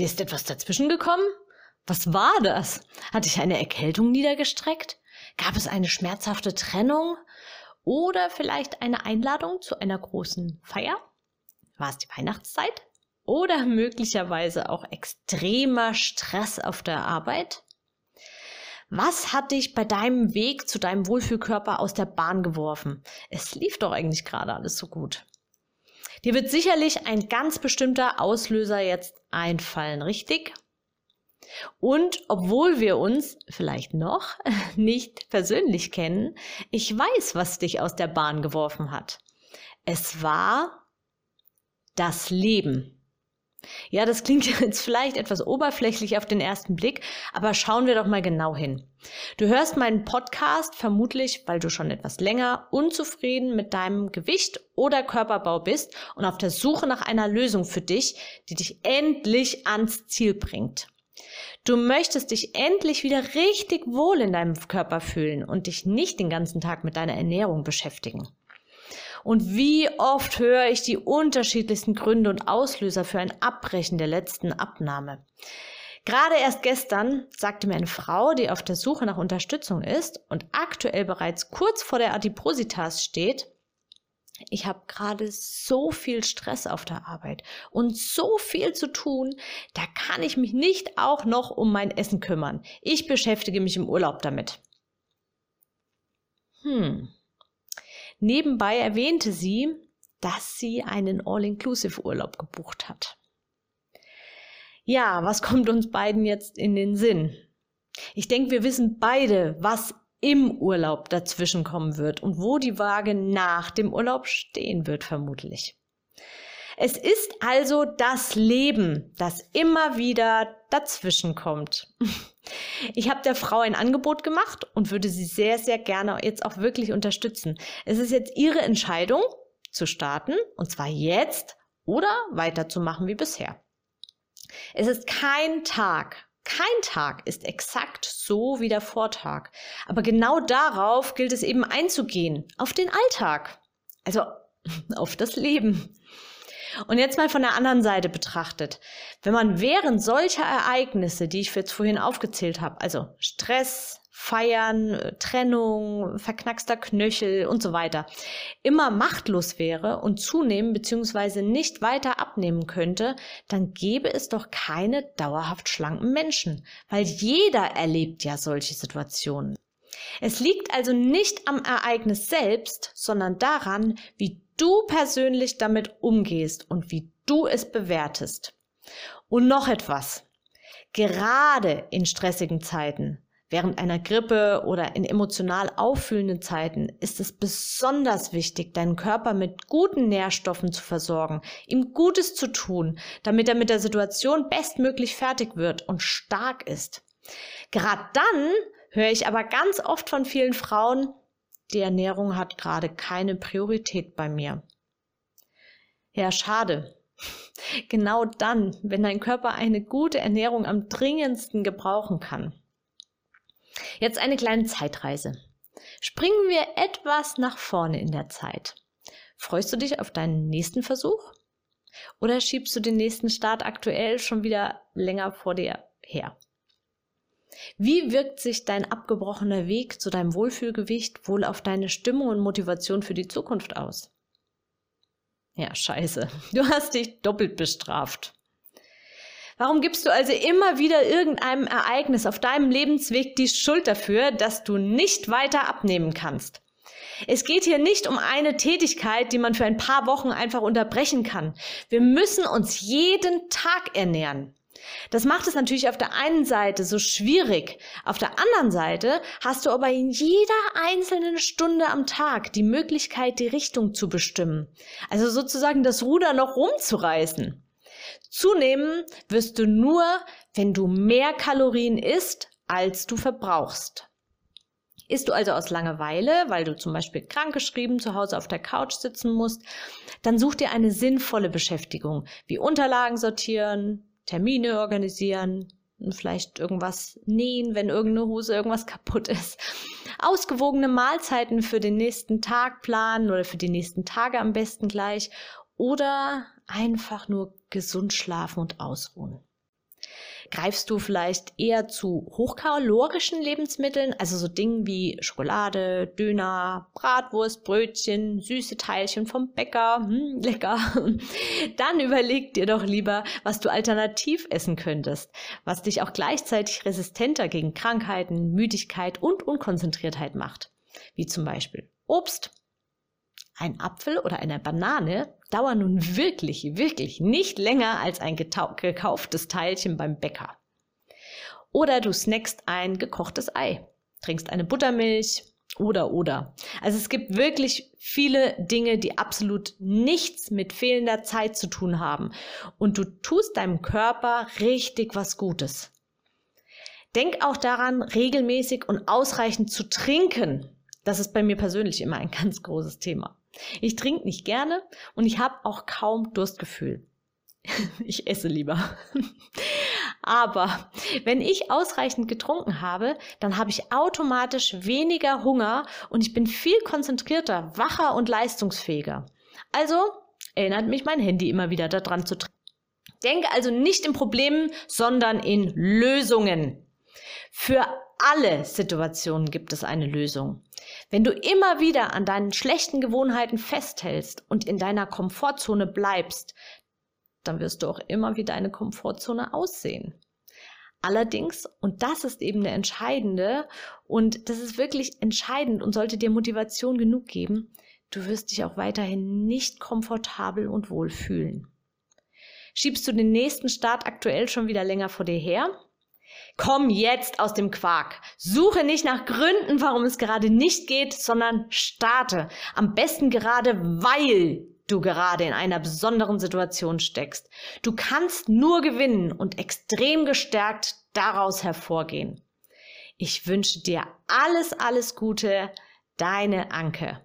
Dir ist etwas dazwischen gekommen? Was war das? Hatte ich eine Erkältung niedergestreckt? Gab es eine schmerzhafte Trennung? Oder vielleicht eine Einladung zu einer großen Feier? War es die Weihnachtszeit? Oder möglicherweise auch extremer Stress auf der Arbeit? Was hat dich bei deinem Weg zu deinem Wohlfühlkörper aus der Bahn geworfen? Es lief doch eigentlich gerade alles so gut. Dir wird sicherlich ein ganz bestimmter Auslöser jetzt einfallen, richtig? Und obwohl wir uns vielleicht noch nicht persönlich kennen, ich weiß, was dich aus der Bahn geworfen hat. Es war das Leben. Ja, das klingt jetzt vielleicht etwas oberflächlich auf den ersten Blick, aber schauen wir doch mal genau hin. Du hörst meinen Podcast vermutlich, weil du schon etwas länger unzufrieden mit deinem Gewicht oder Körperbau bist und auf der Suche nach einer Lösung für dich, die dich endlich ans Ziel bringt. Du möchtest dich endlich wieder richtig wohl in deinem Körper fühlen und dich nicht den ganzen Tag mit deiner Ernährung beschäftigen. Und wie oft höre ich die unterschiedlichsten Gründe und Auslöser für ein Abbrechen der letzten Abnahme. Gerade erst gestern sagte mir eine Frau, die auf der Suche nach Unterstützung ist und aktuell bereits kurz vor der Adipositas steht, ich habe gerade so viel Stress auf der Arbeit und so viel zu tun, da kann ich mich nicht auch noch um mein Essen kümmern. Ich beschäftige mich im Urlaub damit. Hm, Nebenbei erwähnte sie, dass sie einen All-Inclusive-Urlaub gebucht hat. Ja, was kommt uns beiden jetzt in den Sinn? Ich denke, wir wissen beide, was im Urlaub dazwischen kommen wird und wo die Waage nach dem Urlaub stehen wird, vermutlich. Es ist also das Leben, das immer wieder dazwischen kommt. Ich habe der Frau ein Angebot gemacht und würde sie sehr, sehr gerne jetzt auch wirklich unterstützen. Es ist jetzt ihre Entscheidung zu starten und zwar jetzt oder weiterzumachen wie bisher. Es ist kein Tag, kein Tag ist exakt so wie der Vortag. Aber genau darauf gilt es eben einzugehen, auf den Alltag, also auf das Leben. Und jetzt mal von der anderen Seite betrachtet. Wenn man während solcher Ereignisse, die ich jetzt vorhin aufgezählt habe, also Stress, Feiern, Trennung, verknackster Knöchel und so weiter, immer machtlos wäre und zunehmen bzw. nicht weiter abnehmen könnte, dann gäbe es doch keine dauerhaft schlanken Menschen, weil jeder erlebt ja solche Situationen. Es liegt also nicht am Ereignis selbst, sondern daran, wie du persönlich damit umgehst und wie du es bewertest. Und noch etwas. Gerade in stressigen Zeiten, während einer Grippe oder in emotional auffühlenden Zeiten ist es besonders wichtig, deinen Körper mit guten Nährstoffen zu versorgen, ihm Gutes zu tun, damit er mit der Situation bestmöglich fertig wird und stark ist. Gerade dann höre ich aber ganz oft von vielen Frauen, die Ernährung hat gerade keine Priorität bei mir. Ja, schade. Genau dann, wenn dein Körper eine gute Ernährung am dringendsten gebrauchen kann. Jetzt eine kleine Zeitreise. Springen wir etwas nach vorne in der Zeit. Freust du dich auf deinen nächsten Versuch? Oder schiebst du den nächsten Start aktuell schon wieder länger vor dir her? Wie wirkt sich dein abgebrochener Weg zu deinem Wohlfühlgewicht wohl auf deine Stimmung und Motivation für die Zukunft aus? Ja, scheiße. Du hast dich doppelt bestraft. Warum gibst du also immer wieder irgendeinem Ereignis auf deinem Lebensweg die Schuld dafür, dass du nicht weiter abnehmen kannst? Es geht hier nicht um eine Tätigkeit, die man für ein paar Wochen einfach unterbrechen kann. Wir müssen uns jeden Tag ernähren. Das macht es natürlich auf der einen Seite so schwierig. Auf der anderen Seite hast du aber in jeder einzelnen Stunde am Tag die Möglichkeit, die Richtung zu bestimmen. Also sozusagen das Ruder noch rumzureißen. Zunehmen wirst du nur, wenn du mehr Kalorien isst, als du verbrauchst. Isst du also aus Langeweile, weil du zum Beispiel krankgeschrieben zu Hause auf der Couch sitzen musst, dann such dir eine sinnvolle Beschäftigung, wie Unterlagen sortieren, Termine organisieren, vielleicht irgendwas nähen, wenn irgendeine Hose irgendwas kaputt ist. Ausgewogene Mahlzeiten für den nächsten Tag planen oder für die nächsten Tage am besten gleich oder einfach nur gesund schlafen und ausruhen. Greifst du vielleicht eher zu hochkalorischen Lebensmitteln, also so Dingen wie Schokolade, Döner, Bratwurst, Brötchen, süße Teilchen vom Bäcker, hm, lecker. Dann überleg dir doch lieber, was du alternativ essen könntest, was dich auch gleichzeitig resistenter gegen Krankheiten, Müdigkeit und Unkonzentriertheit macht, wie zum Beispiel Obst, ein Apfel oder eine Banane dauern nun wirklich, wirklich nicht länger als ein gekauftes Teilchen beim Bäcker. Oder du snackst ein gekochtes Ei, trinkst eine Buttermilch oder oder. Also es gibt wirklich viele Dinge, die absolut nichts mit fehlender Zeit zu tun haben. Und du tust deinem Körper richtig was Gutes. Denk auch daran, regelmäßig und ausreichend zu trinken. Das ist bei mir persönlich immer ein ganz großes Thema. Ich trinke nicht gerne und ich habe auch kaum Durstgefühl. ich esse lieber. Aber wenn ich ausreichend getrunken habe, dann habe ich automatisch weniger Hunger und ich bin viel konzentrierter, wacher und leistungsfähiger. Also erinnert mich mein Handy immer wieder daran zu trinken. Denke also nicht in Problemen, sondern in Lösungen. Für alle Situationen gibt es eine Lösung. Wenn du immer wieder an deinen schlechten Gewohnheiten festhältst und in deiner Komfortzone bleibst, dann wirst du auch immer wie deine Komfortzone aussehen. Allerdings, und das ist eben der entscheidende, und das ist wirklich entscheidend und sollte dir Motivation genug geben, du wirst dich auch weiterhin nicht komfortabel und wohl fühlen. Schiebst du den nächsten Start aktuell schon wieder länger vor dir her? Komm jetzt aus dem Quark. Suche nicht nach Gründen, warum es gerade nicht geht, sondern starte. Am besten gerade, weil du gerade in einer besonderen Situation steckst. Du kannst nur gewinnen und extrem gestärkt daraus hervorgehen. Ich wünsche dir alles, alles Gute, deine Anke.